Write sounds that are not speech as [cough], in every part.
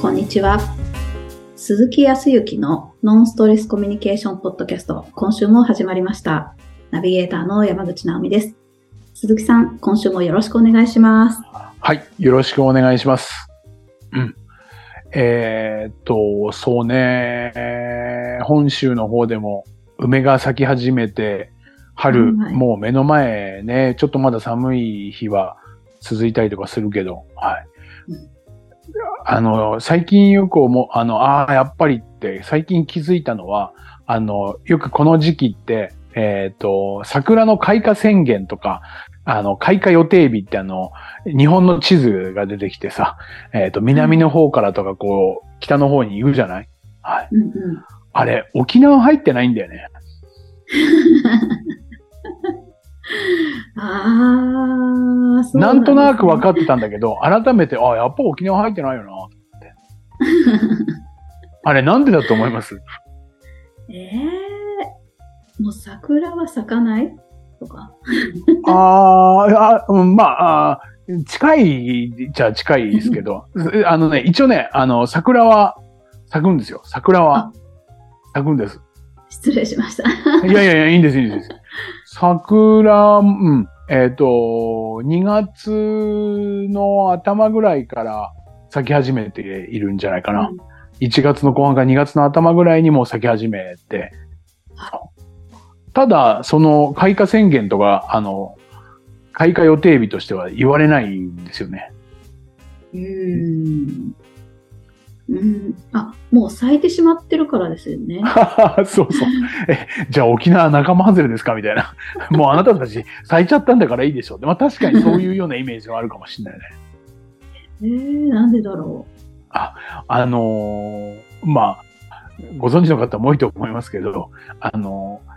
こんにちは。鈴木康之のノンストレスコミュニケーションポッドキャスト、今週も始まりました。ナビゲーターの山口直美です。鈴木さん、今週もよろしくお願いします。はい。よろしくお願いします。うん。えーっと、そうね、本州の方でも梅が咲き始めて、春、はいもう目の前ね、ちょっとまだ寒い日は続いたりとかするけど、はい。うんあの、最近よく思う、あの、ああ、やっぱりって、最近気づいたのは、あの、よくこの時期って、えーっと、桜の開花宣言とか、あの、開花予定日ってあの、日本の地図が出てきてさ、えっ、と、南の方からとかこう、北の方に行くじゃない？はい。うんうん。あれ、沖縄入ってないんだよね。[laughs] ああ、なんとなく分っかってたんだけど、改めて、あ、やっぱ沖縄入ってないよな、って。あれ、なんでだと思います？ええー、もう桜は咲かないとか？あーあ、うんまあ、あー近いじゃ近いですけど、[laughs] あのね、一応ね、あの、桜は咲くんですよ。桜は咲くんです。失礼しました。いやいやいや、いいんです、いいんです。桜、うん、えっ、と、2月の頭ぐらいから咲き始めているんじゃないかな。1月の後半から2月の頭ぐらいにもう咲き始めて。ただ、その開花宣言とか、あの、開花予定日としては言われないんですよね。うーん。うん。あ、もう咲いてしまってるからですよね。[laughs] そうそう。え、じゃあ沖縄仲間外れですか？みたいな。[laughs] もうあなたたち咲いちゃったんだからいいでしょうって。まあ確かにそういうようなイメージはあるかもしれないね。えー、なんでだろあのーまあ、ご存知の方も多いと思いますけど、あのー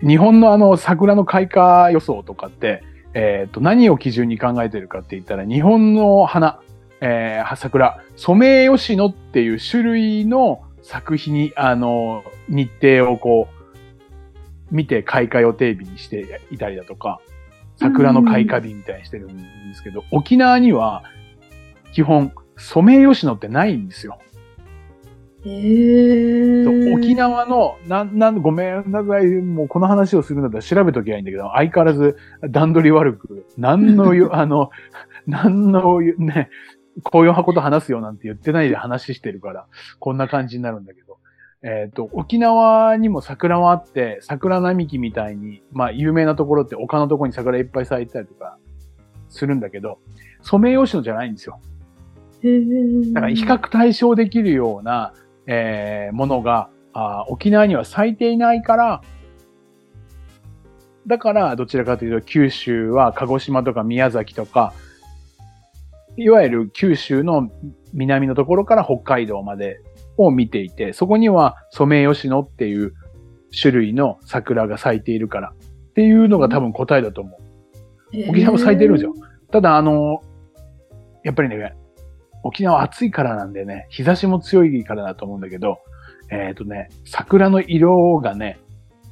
日本のあの桜の開花予想とかって、えっ、と、何を基準に考えてるかって言ったら、日本の花、えー桜、ソメイヨシノっていう種類の作品に、あのー日程をこう、見て開花予定日にしていたりだとか、桜の開花日みたいにしてるんですけど、沖縄には基本、ソメイヨシノってないんですよ。えー。沖縄の、なん、なん、ごめんなさい、もうこの話をするんだったら調べときゃいいんだけど、相変わらず段取り悪く、何のよ、[laughs] あの、何のよ、ね、こういうこと話すよなんて言ってないで話してるから、こんな感じになるんだけど。えっ、と、沖縄にも桜はあって、桜並木みたいに、まあ、有名なところって丘のところに桜いっぱい咲いてたりとかするんだけど、ソメイヨシノじゃないんですよ。だから比較対象できるような、えーものがあー沖縄には咲いていないから、だからどちらかというと九州は鹿児島とか宮崎とか、いわゆる九州の南のところから北海道までを見ていて、そこにはソメイヨシノっていう種類の桜が咲いているからっていうのが多分答えだと思う。沖縄も咲いてるんですよ。ただ、あの、やっぱりね、沖縄暑いからなんでね、日差しも強いからだと思うんだけど、えっ、とね、桜の色がね、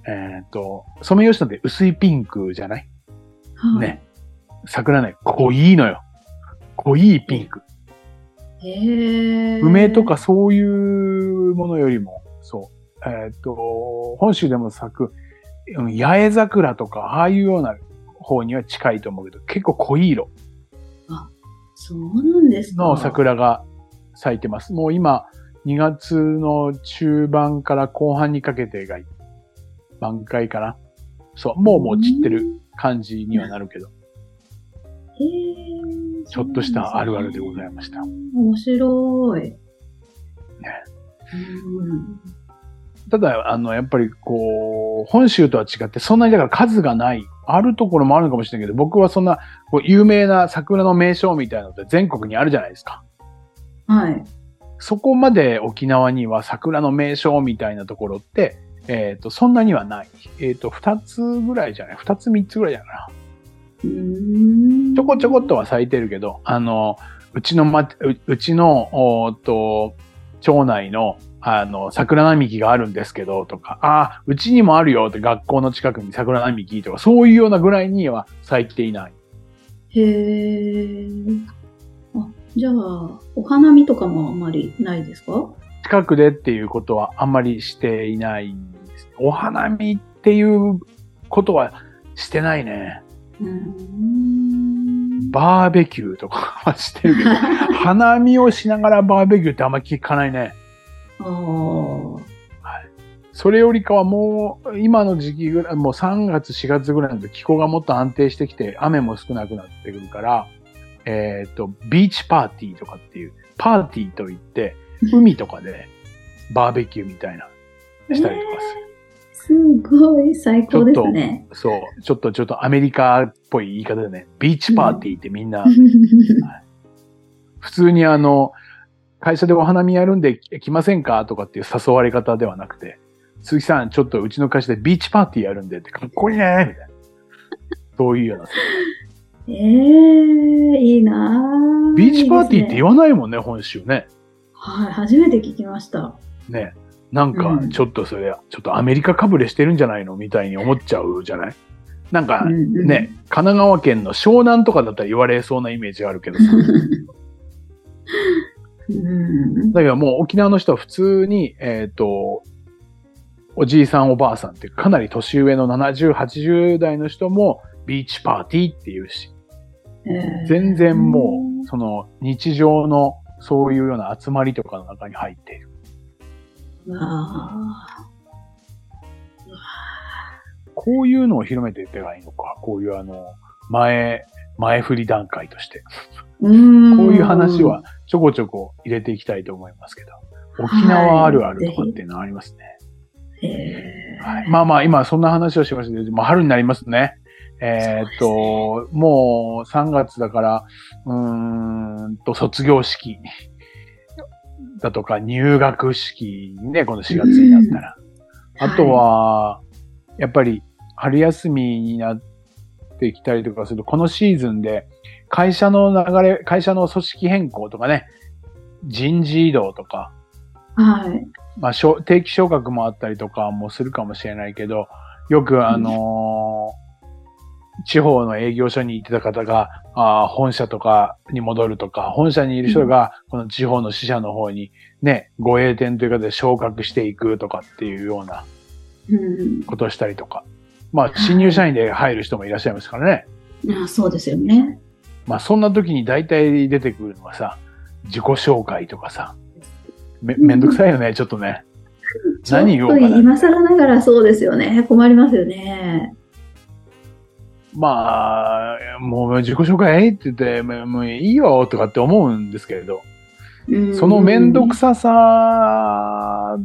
えっ、と、ソメイヨシノって薄いピンクじゃない？はいね。桜ね、濃いのよ。濃いピンク。へえ。梅とかそういうものよりも、そう。えっ、と、本州でも咲く、うん八重桜とか、ああいうような方には近いと思うけど、結構濃い色そうなんですか。の桜が咲いてます。もう今、2月の中盤から後半にかけてが満開かな。そう、もうもう散ってる感じにはなるけど、ちょっとしたあるあるでございました。面白い。ね。うん。ただ、あの、やっぱりこう、本州とは違って、そんなにだから数がない。あるところもあるのかもしれないけど、僕はそんな、こう、有名な桜の名所みたいなのって全国にあるじゃないですか。はい。そこまで沖縄には桜の名所みたいなところって、えっ、と、そんなにはない。えっ、と、二つぐらいじゃない？二つ三つぐらいじゃないかな。うーんちょこちょこっとは咲いてるけど、あの、うちのま、ううちの、おーっと、町内の、あの、桜並木があるんですけど、とか、ああ、うちにもあるよって学校の近くに桜並木とか、そういうようなぐらいには咲いていない。へえ。あ、じゃあ、お花見とかもあんまりないですか？近くでっていうことはあんまりしていないんです。お花見っていうことはしてないね。バーベキューとかはしてるけど、[laughs] 花見をしながらバーベキューってあんま聞かないね。ああ。それよりかはもう、今の時期ぐらい、もう3月、4月ぐらいのと気候がもっと安定してきて、雨も少なくなってくるから、えっ、と、ビーチパーティーとかっていう、パーティーといって、海とかでバーベキューみたいな、したりとかする。すごい、最高ですね。そう、ちょっとちょっとアメリカっぽい言い方でね、ビーチパーティーってみんな、普通にあの、会社でお花見やるんで来ませんかとかっていう誘われ方ではなくて、鈴木さん、ちょっとうちの会社でビーチパーティーやるんでって、かっこいいねみたいな。そういうような。ええいいなぁビーチパーティーって言わわないもんね、本州ね。はい、初めて聞きました。ね。なんかう、んちょっとそれ、ちょっとアメリカかぶれしてるんじゃないの？みたいに思っちゃうじゃない？なんかね、神奈川県の湘南とかだったら言われそうなイメージがあるけどさ。うん。だけどもう沖縄の人は普通に、えっ、と、おじいさんおばあさんってかなり年上の70、80代の人もビーチパーティーって言うし、えー全然もう、その日常のそういうような集まりとかの中に入っている。こういうのを広めていったらいいのか。こういうあの、前、前振り段階として。うーんこういう話はちょこちょこ入れていきたいと思いますけど。沖縄あるあるとかっていうのはありますね。えーはい、まあまあ、今そんな話をしましたけど、まあ、春になりますね。えーっと、もう3月だから、うーんと、卒業式だとか入学式にね、この4月になったら。あとは、やっぱり春休みになってきたりとかすると、このシーズンで会社の流れ、会社の組織変更とかね、人事異動とか、はい。まあ、しょ定期昇格もあったりとかもするかもしれないけど、よくあのー地方の営業所に行ってた方が、あー本社とかに戻るとか、本社にいる人が、この地方の支社の方にね、ご栄転というかで昇格していくとかっていうようなうんことをしたりとか。まあ、新入社員で入る人もいらっしゃいますからね。あそうですよね。まあ、そんな時に大体出てくるのはさ、自己紹介とかさ、め、めんどくさいよね、ちょっとね。[laughs] 何言おうかな今更ながらそうですよね。困りますよね。まあ、もう自己紹介って言って、もういいよとかって思うんですけれど、うん。そのめんどくささ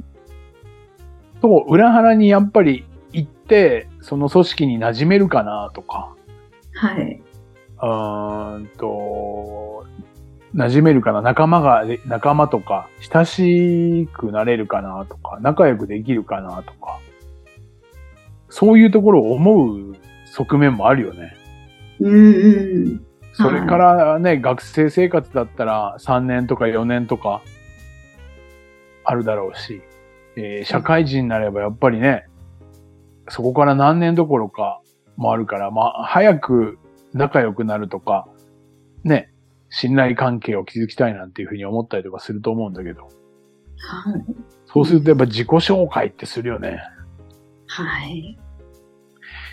と裏腹にやっぱり行って、その組織に馴染めるかなとか、はい。うーんと、馴染めるかな。仲間が、仲間とか、親しくなれるかなとか、仲良くできるかなとか、そういうところを思う側面もあるよね。うんうん。それからね、学生生活だったら3年とか4年とかあるだろうし、えー社会人になればやっぱりね、そこから何年どころかもあるから、まあ、早く仲良くなるとか、ね、信頼関係を築きたいなんていうふうに思ったりとかすると思うんだけど、はい。そうするとやっぱ自己紹介ってするよね。はい。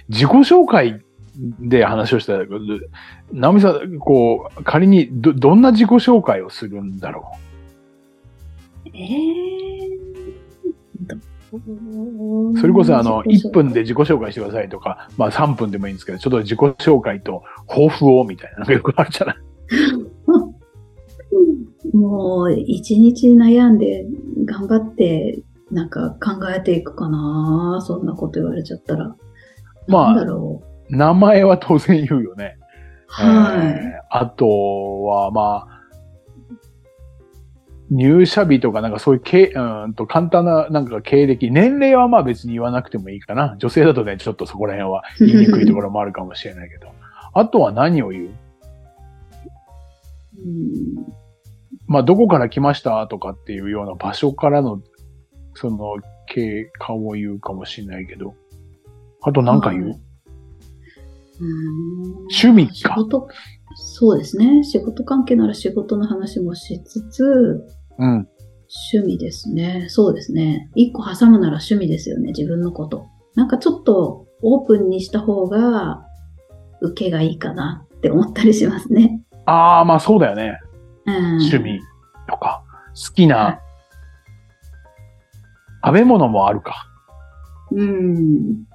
自己紹介で話をしたんだけど、ナオミさん、こう、仮にど、どんな自己紹介をするんだろう？ええそれこそあの、1分で自己紹介してくださいとか、まあ3分でもいいんですけど、ちょっと自己紹介と抱負をみたいな、なんかよくあるじゃない？もう、一日悩んで、頑張って、なんか考えていくかな。そんなこと言われちゃったら。まあ名前は当然言うよね。う。はい。えーあとは、まあ、入社日とかなんかそういう経、うんと簡単ななんか経歴、年齢はまあ別に言わなくてもいいかな。女性だとね、ちょっとそこら辺は言いにくいところもあるかもしれないけど。[laughs] あとは何を言う？うんまあ、どこから来ましたとかっていうような場所からの、その経過を言うかもしれないけど。あと何か言う、うん趣味か仕事、そうですね。仕事関係なら仕事の話もしつつ、うん。趣味ですね。そうですね。一個挟むなら趣味ですよね。自分のこと。なんかちょっとオープンにした方が受けがいいかなって思ったりしますね。ああ、まあそうだよね。うん、趣味とか、好きはない食べ物もあるか。うん。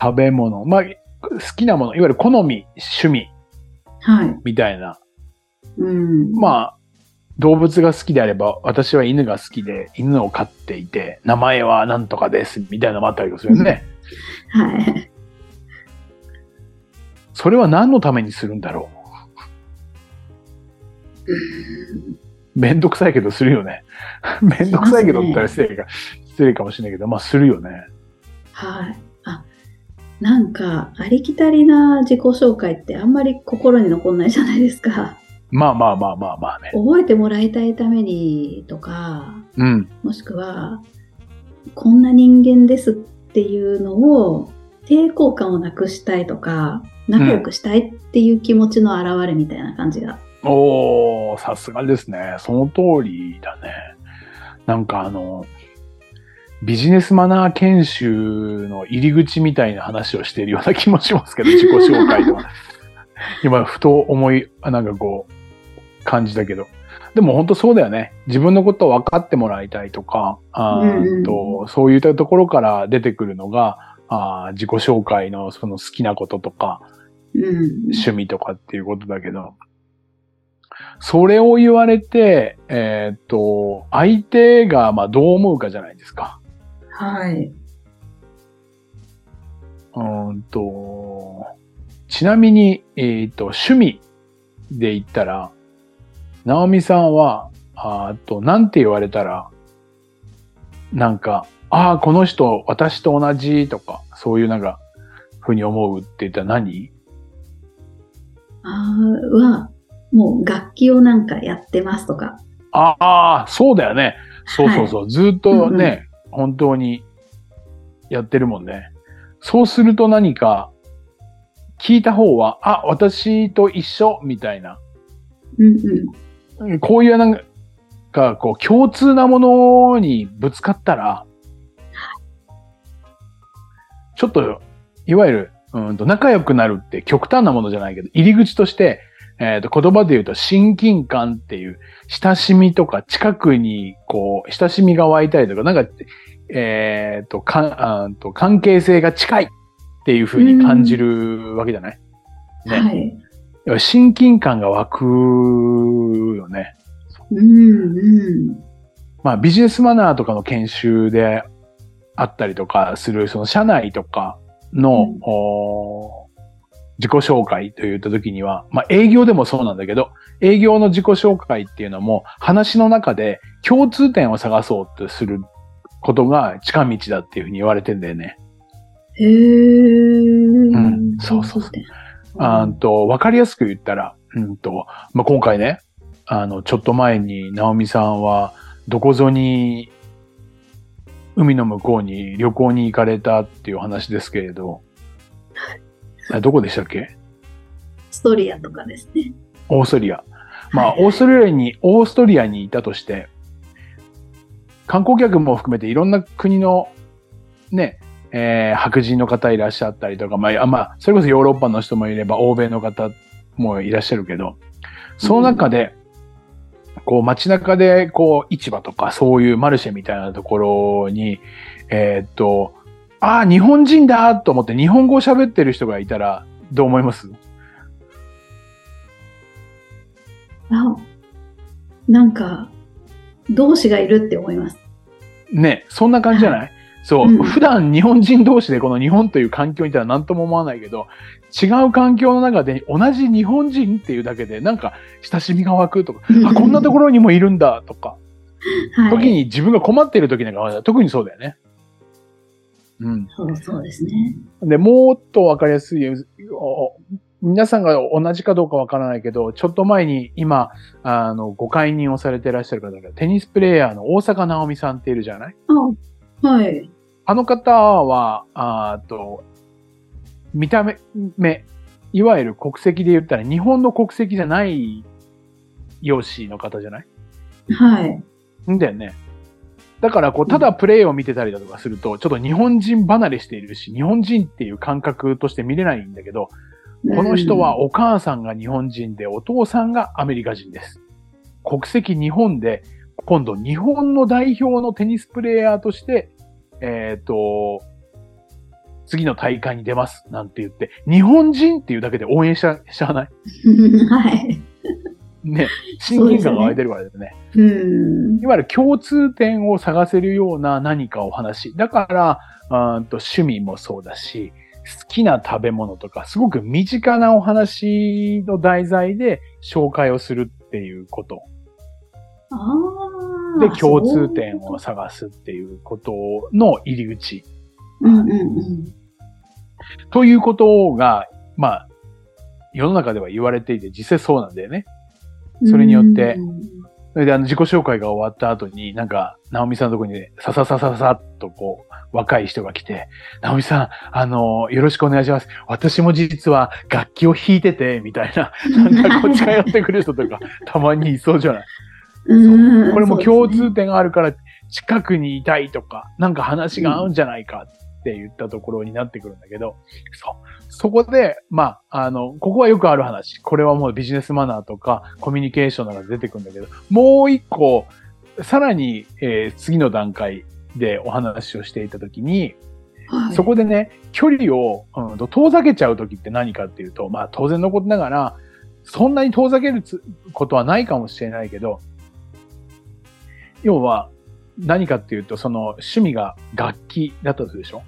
食べ物。まあ、好きなもの、いわゆる好み、趣味はい。みたいな。うん。まあ、動物が好きであれば、私は犬が好きで、犬を飼っていて、名前は何とかです、みたいなのもあったりするよね。はい。それは何のためにするんだろう？めんどくさいけどするよね。めんどくさいけどって言ったら失礼か、失礼かもしれないけど、まあするよね。はい。あ、なんか、ありきたりな自己紹介ってあんまり心に残んないじゃないですか。まあまあまあまあまあね。覚えてもらいたいためにとか、うん。もしくは、こんな人間ですっていうのを抵抗感をなくしたいとか、仲良くしたいっていう気持ちの表れみたいな感じが。おー、さすがですね。その通りだね。なんかあの、ビジネスマナー研修の入り口みたいな話をしているような気もしますけど、自己紹介では。[laughs] 今、ふと思い、あなんかこう、感じたけど。でも本当そうだよね。自分のことを分かってもらいたいとか、あーとそういったところから出てくるのが、あー自己紹介のその好きなこととか、うん。趣味とかっていうことだけど、それを言われて、えーっと、相手がまあどう思うかじゃないですか。はい。うーんと、ちなみに、えーっと、趣味で言ったら、ナオミさんは、あと、なんて言われたら、なんか、ああ、この人、私と同じとか、そういうなんか、ふうに思うって言ったら何？あーは、もう楽器をなんかやってますとか。ああ、そうだよね。そうそうそう。ずっとね、本当にやってるもんね。そうすると何か、聞いた方は、あ、私と一緒みたいな。うんうん。こういうなんか、こう、共通なものにぶつかったら、ちょっと、いわゆる、うんと仲良くなるって極端なものじゃないけど、入り口として、えっ、と、言葉で言うと親近感っていう、親しみとか近くに、こう、親しみが湧いたりとか、なんか、えっ、と、かんと、関係性が近いっていう風に感じるわけじゃない、ねはい。親近感が湧くよね。うんうん。まあビジネスマナーとかの研修であったりとかする、その社内とかの、うん自己紹介といった時には、まあ営業でもそうなんだけど、営業の自己紹介っていうのも話の中で共通点を探そうとすることが近道だっていうふうに言われてんだよね。へー。ん。そうそうそう。あーと、わかりやすく言ったら、うんと、まあ、今回ね、あの、ちょっと前に、ナオミさんは、どこぞに、海の向こうに旅行に行かれたっていう話ですけれど、あどこでしたっけ？ストリアとかですね。オーストリア。まあ、はいオーストリアに、オーストリアにいたとして、観光客も含めていろんな国の、ね、えー白人の方いらっしゃったりとか、まあ、あまあ、それこそヨーロッパの人もいれば、欧米の方もいらっしゃるけど、その中で、こう街中で、こう市場とかそういうマルシェみたいなところに、えーっと、ああ、日本人だと思って日本語を喋ってる人がいたら、どう思います？あ、なんか、同士がいるって思います。ね、そんな感じじゃない、そう、うん普段日本人同士でこの日本という環境にいたら何とも思わないけど、違う環境の中で同じ日本人っていうだけでなんか親しみが湧くとか、あ、こんなところにもいるんだとか、はい。時に自分が困っている時なんか特にそうだよね。うん。そうそうですね。で、もっとわかりやすい、お皆さんが同じかどうかわからないけど、ちょっと前に今、あの、ご解任をされていらっしゃる方が、テニスプレイヤーの大坂なおみさんっているじゃない？あ、はい。あの方は、あーと、見た目、いわゆる国籍で言ったら日本の国籍じゃない容姿の方じゃない？はい。んだよね。だから、こう、ただプレイを見てたりだとかすると、ちょっと日本人離れしているし、日本人っていう感覚として見れないんだけど、この人はお母さんが日本人で、お父さんがアメリカ人です。国籍日本で、今度日本の代表のテニスプレイヤーとして、えっ、と、次の大会に出ますなんて言って、日本人っていうだけで応援しちゃしちゃわない？うん。はい。ね。[laughs] 親近感が湧いてるからですね。うん。いわゆる共通点を探せるような何かお話。だから、うーんと趣味もそうだし、好きな食べ物とか、すごく身近なお話の題材で紹介をするっていうこと。ああ。で、共通点を探すっていうことの入り口。うんうんうん。ということが、まあ、世の中では言われていて、実際そうなんだよね。それによってうんそれであの自己紹介が終わった後に、なんか、ナオミさんのところにね、さささささっとこう、若い人が来て、ナオミさん、あの、よろしくお願いします。私も実は楽器を弾いてて、みたいな、[laughs] なんかこっちがやってくる人とか、たまにいそうじゃない？[laughs] うんこれも共通点があるから、近くにいたいとか、なんか話が合うんじゃないかって言ったところになってくるんだけど、そう。そこで、まあ、あの、ここはよくある話。これはもうビジネスマナーとかコミュニケーションが出てくるんだけど、もう一個、さらに、えー次の段階でお話をしていたときに、はいそこでね、距離を、うんと、遠ざけちゃうときって何かっていうと、まあ当然のことながら、そんなに遠ざけるつことはないかもしれないけど、要は何かっていうと、その趣味が楽器だったとするでしょ？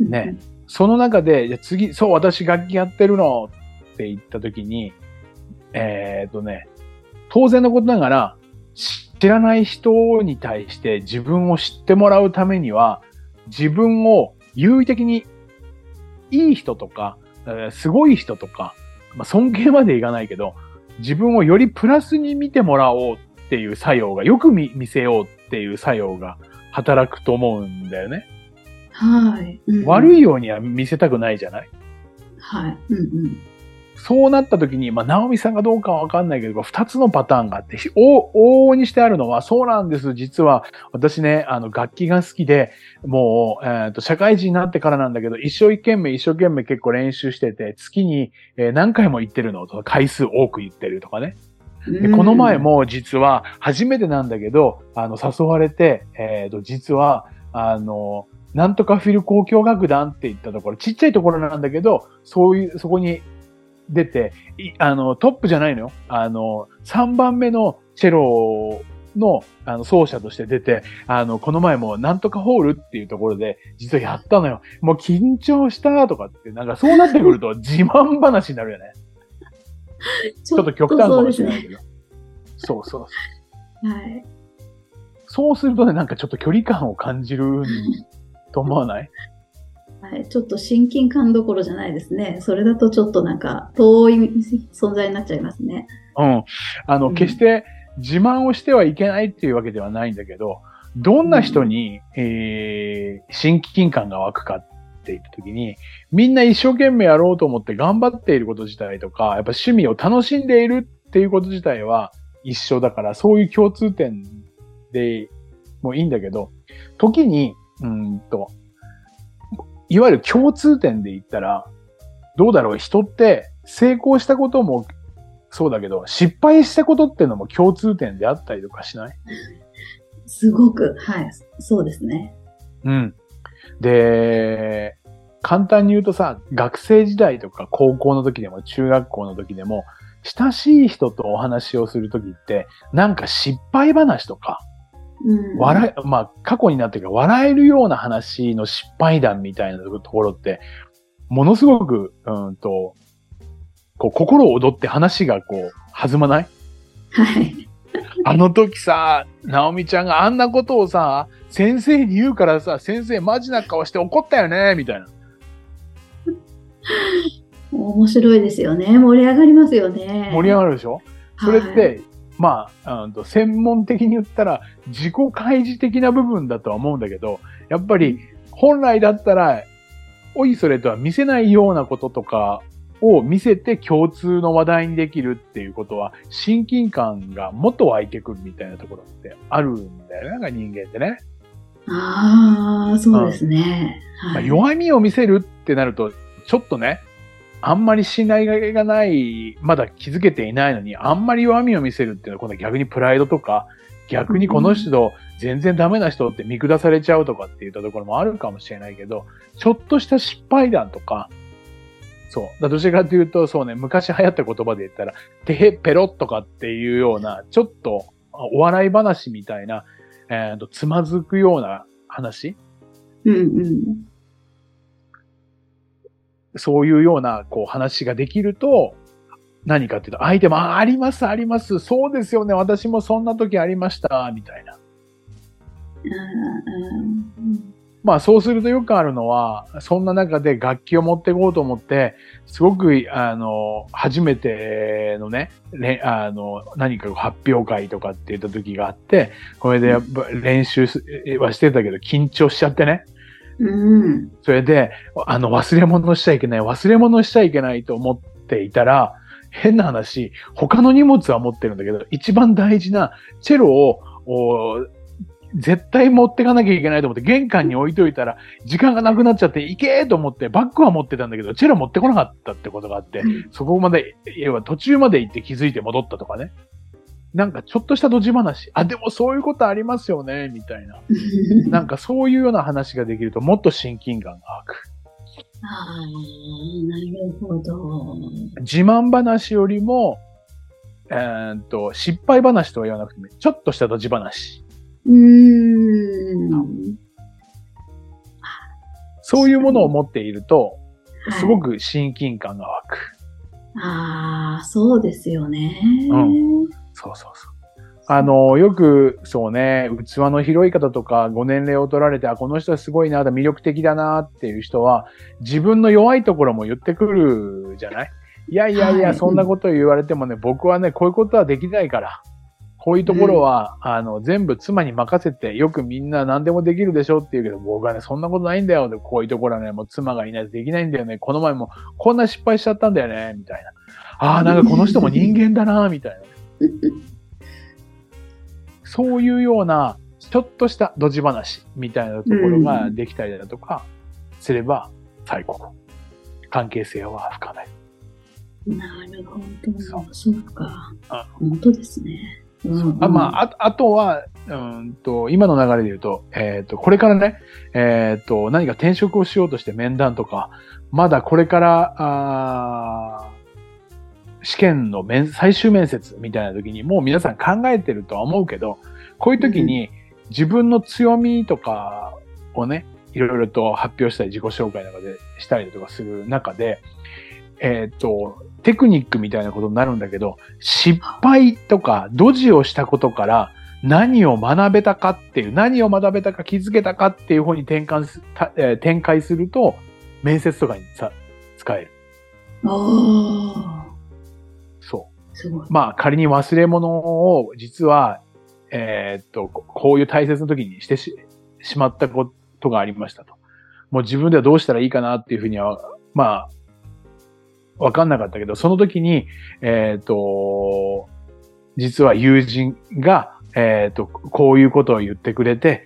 ね。その中で、じゃ次、そう、私楽器やってるのって言ったときに、えーっとね、当然のことながら、知らない人に対して自分を知ってもらうためには、自分を優位的にいい人とか、すごい人とか、まあ、尊敬までいかないけど、自分をよりプラスに見てもらおうっていう作用が、よく見せようっていう作用が働くと思うんだよね。はい。悪い。いようには見せたくないじゃない？はい。うんうん。そうなった時に、まあ、ナオミさんがどうかはわかんないけど、二つのパターンがあって、お往々にしてあるのは、そうなんです。実は、私ね、あの、楽器が好きで、もう、えっ、と、社会人になってからなんだけど、一生懸命、一生懸命結構練習してて、月に、えー何回も行ってるのとか、回数多く行ってるとかね。で、この前も実は初めてなんだけど、あの、誘われて、えっ、と、実は、あの、なんとかフィル交響楽団って言ったところ、ちっちゃいところなんだけど、そういう、そこに出て、いあの、トップじゃないのよ。あの、3番目のチェロの、あの、奏者として出て、あの、この前もなんとかホールっていうところで、実はやったのよ。もう緊張したとかって、なんかそうなってくると [laughs] 自慢話になるよね。ちちょっと極端かもしれそないけど。そうそう。うですね。はい。そうするとね、なんかちょっと距離感を感じると思わない？はい、ちょっと親近感どころじゃないですね。それだとちょっとなんか遠い存在になっちゃいますね。うん。あの、うん決して自慢をしてはいけないっていうわけではないんだけど、どんな人に、えー、親近感が湧くかって言った時に、みんな一生懸命やろうと思って頑張っていること自体とか、やっぱ趣味を楽しんでいるっていうこと自体は一緒だから、そういう共通点でもいいんだけど、時に、うーんと、いわゆる共通点で言ったら、どうだろう人って成功したこともそうだけど、失敗したことっていうのも共通点であったりとかしない？すごく、はい、そうですね。うん。で、簡単に言うとさ、学生時代とか高校の時でも中学校の時でも、親しい人とお話をする時って、なんか失敗話とか、うん、笑い、まあ過去になってから笑えるような話の失敗談みたいなところって、ものすごく、うんと、こう心を躍って話がこう弾まない？はい。あの時さ、ナオミちゃんがあんなことをさ、先生に言うからさ、先生マジな顔して怒ったよね、みたいな。面白いですよね。盛り上がりますよね。盛り上がるでしょ？それっはいて、まあ、うんと専門的に言ったら自己開示的な部分だとは思うんだけど、やっぱり本来だったらおいそれとは見せないようなこととかを見せて共通の話題にできるっていうことは、親近感がもっと湧いてくるみたいなところってあるんだよね、なんか人間ってね。ああ、そうですね。まあ、弱みを見せるってなると、ちょっとね、あんまり信頼がない、まだ気づけていないのに、あんまり弱みを見せるっていうのは、今度逆にプライドとか、逆にこの人、全然ダメな人って見下されちゃうとかって言ったところもあるかもしれないけど、ちょっとした失敗談とか、そう。だどちらかというと、そうね、昔流行った言葉で言ったら、てへペロとかっていうような、ちょっとお笑い話みたいな、えー、とつまずくような話。うんうん。そういうような、こう話ができると、何かっていうと、相手も、あ、あります、あります。そうですよね。私もそんな時ありました、みたいな。まあそうするとよくあるのは、そんな中で楽器を持っていこうと思って、すごく、あの、初めてのね、あの、何か発表会とかって言った時があって、これで練習はしてたけど緊張しちゃってね。うん。それで、あの、忘れ物しちゃいけない、忘れ物しちゃいけないと思っていたら、変な話、他の荷物は持ってるんだけど、一番大事なチェロを絶対持ってかなきゃいけないと思って、玄関に置いといたら、時間がなくなっちゃって、行けーと思って、バッグは持ってたんだけど、チェロ持ってこなかったってことがあって、そこまで、要は途中まで行って気づいて戻ったとかね。なんかちょっとしたドジ話。あ、でもそういうことありますよね、みたいな。[laughs] なんかそういうような話ができると、もっと親近感が湧く。ああ、なるほど。自慢話よりも、えー、っと、失敗話とは言わなくても、ちょっとしたドジ話。うん。そういうものを持っていると、すごく親近感が湧く。ああ、そうですよね。うん。そうそうそう。あの、よく、そうね、器の広い方とか、ご年齢を取られて、あ、この人はすごいな、魅力的だなっていう人は、自分の弱いところも言ってくるじゃない？いやいやいや、そんなこと言われてもね、僕はね、こういうことはできないから。こういうところは、うん、あの、全部妻に任せて、よくみんな何でもできるでしょって言うけど、僕はね、そんなことないんだよ。こういうところはね、もう妻がいないとできないんだよね。この前もこんな失敗しちゃったんだよね、みたいな。ああ、なんかこの人も人間だな、みたいな。そういうような、ちょっとしたドジ話みたいなところができたりだとかすれば最高。関係性は深める。なるほど。そうそうか。本当ですね。うんあまあ、ああとは、うんと、今の流れで言うと、えっ、ー、と、これからね、えっ、ー、と、何か転職をしようとして面談とか、まだこれから、あ試験の面最終面接みたいな時にもう皆さん考えてるとは思うけど、こういう時に自分の強みとかをね、いろいろと発表したり自己紹介なんかでしたりとかする中で、えっ、ー、と、テクニックみたいなことになるんだけど、失敗とかドジをしたことから何を学べたかっていう、何を学べたか気づけたかっていう方に転換す、えー、展開すると、面接とかにさ、使える。ああ。まあ仮に忘れ物を実は、えー、っと、こういう大切な時にしてししまったことがありましたと。もう自分ではどうしたらいいかなっていうふうには、まあ、わかんなかったけど、その時に、えっ、ー、と、実は友人が、えっ、ー、と、こういうことを言ってくれて、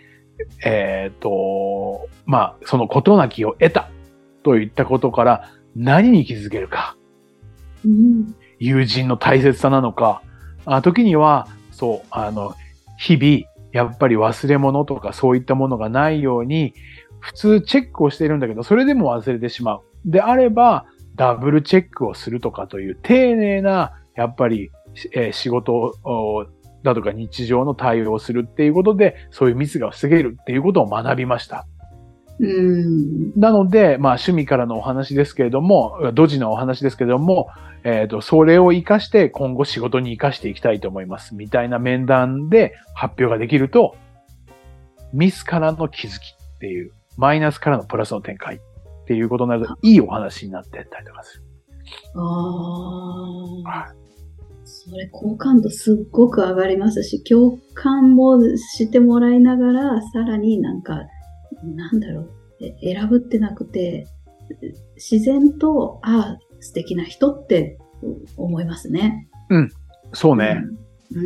えっ、ー、と、まあ、そのことなきを得たといったことから何に気づけるか。うん、友人の大切さなのか、あ時には、そう、あの、日々、やっぱり忘れ物とかそういったものがないように、普通チェックをしているんだけど、それでも忘れてしまう。であれば、ダブルチェックをするとかという丁寧な、やっぱり、えー、仕事だとか日常の対応をするっていうことで、そういうミスが防げるっていうことを学びました。うんなので、まあ趣味からのお話ですけれども、ドジのお話ですけれども、えっ、ー、と、それを活かして今後仕事に活かしていきたいと思います。みたいな面談で発表ができると、ミスからの気づきっていう、マイナスからのプラスの展開っていうことになると、いいお話になっていったりとかする。ああ。それ、好感度すっごく上がりますし、共感もしてもらいながら、さらになんか、なんだろう、選ぶってなくて、自然と、ああ、素敵な人って思いますね。そうね。うん。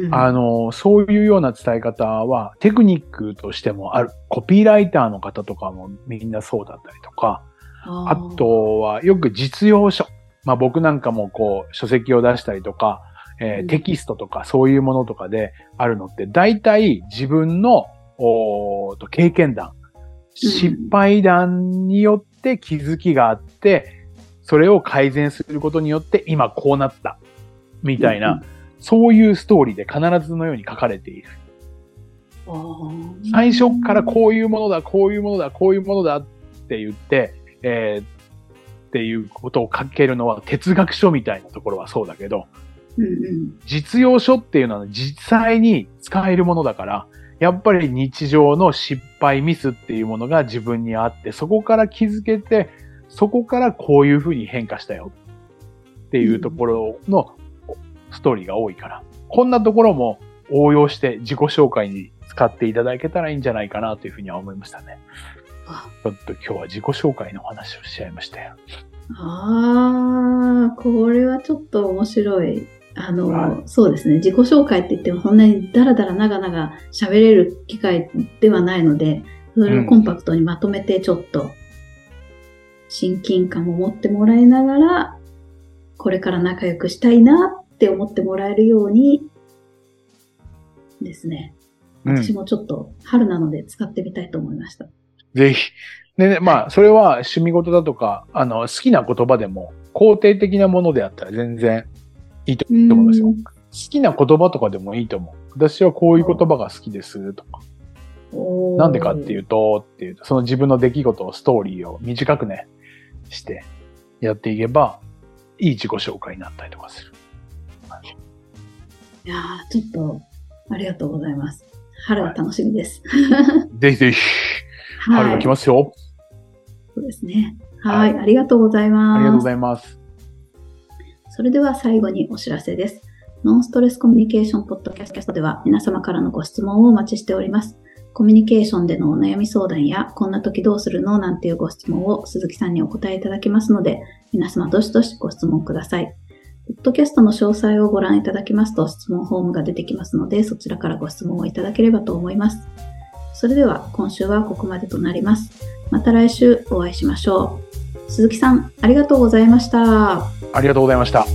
うんあの、そういうような伝え方はテクニックとしてもある。コピーライターの方とかもみんなそうだったりとか、あとはよく実用書。まあ僕なんかもこう書籍を出したりとか、えーうんテキストとかそういうものとかであるのって大体自分のおーと経験談、失敗談によって気づきがあって、それを改善することによって今こうなった。みたいな、そういうストーリーで必ずのように書かれている。最初からこういうものだ、こういうものだ、こういうものだって言って、えーっていうことを書けるのは哲学書みたいなところはそうだけど、うんうん。実用書っていうのは実際に使えるものだから、やっぱり日常の失敗ミスっていうものが自分にあって、そこから気づけて、そこからこういうふうに変化したよっていうところのストーリーが多いから、こんなところも応用して自己紹介に使っていただけたらいいんじゃないかなというふうには思いましたね。あちょっと今日は自己紹介のお話をしちゃいましたよ。ああ、これはちょっと面白い。あの、はそうですね。自己紹介って言ってもそんなにダラダラ長々喋れる機会ではないので、それをコンパクトにまとめてちょっと親近感を持ってもらいながら、これから仲良くしたいなって思ってもらえるようにですね。うん私もちょっと春なので使ってみたいと思いました。ぜひ。でね、まあ、それは趣味事だとか、あの、好きな言葉でも、肯定的なものであったら全然いいと思いますよ。うん好きな言葉とかでもいいと思う。私はこういう言葉が好きですとか。なんでかっていうと、っていうと、その自分の出来事を、ストーリーを短くね、してやっていけば、いい自己紹介になったりとかする。いやーちょっと、ありがとうございます。春が楽しみです。ぜひぜひ、[laughs] 春が来ますよ。そうですね。はい、ありがとうございます。ありがとうございます。それでは最後にお知らせです。ノンストレスコミュニケーションポッドキャストでは皆様からのご質問をお待ちしております。コミュニケーションでのお悩み相談や、こんな時どうするのなんていうご質問を鈴木さんにお答えいただきますので、皆様どしどしご質問ください。ポッドキャストの詳細をご覧いただきますと質問フォームが出てきますので、そちらからご質問をいただければと思います。それでは今週はここまでとなります。また来週お会いしましょう。鈴木さん、ありがとうございました。ありがとうございました。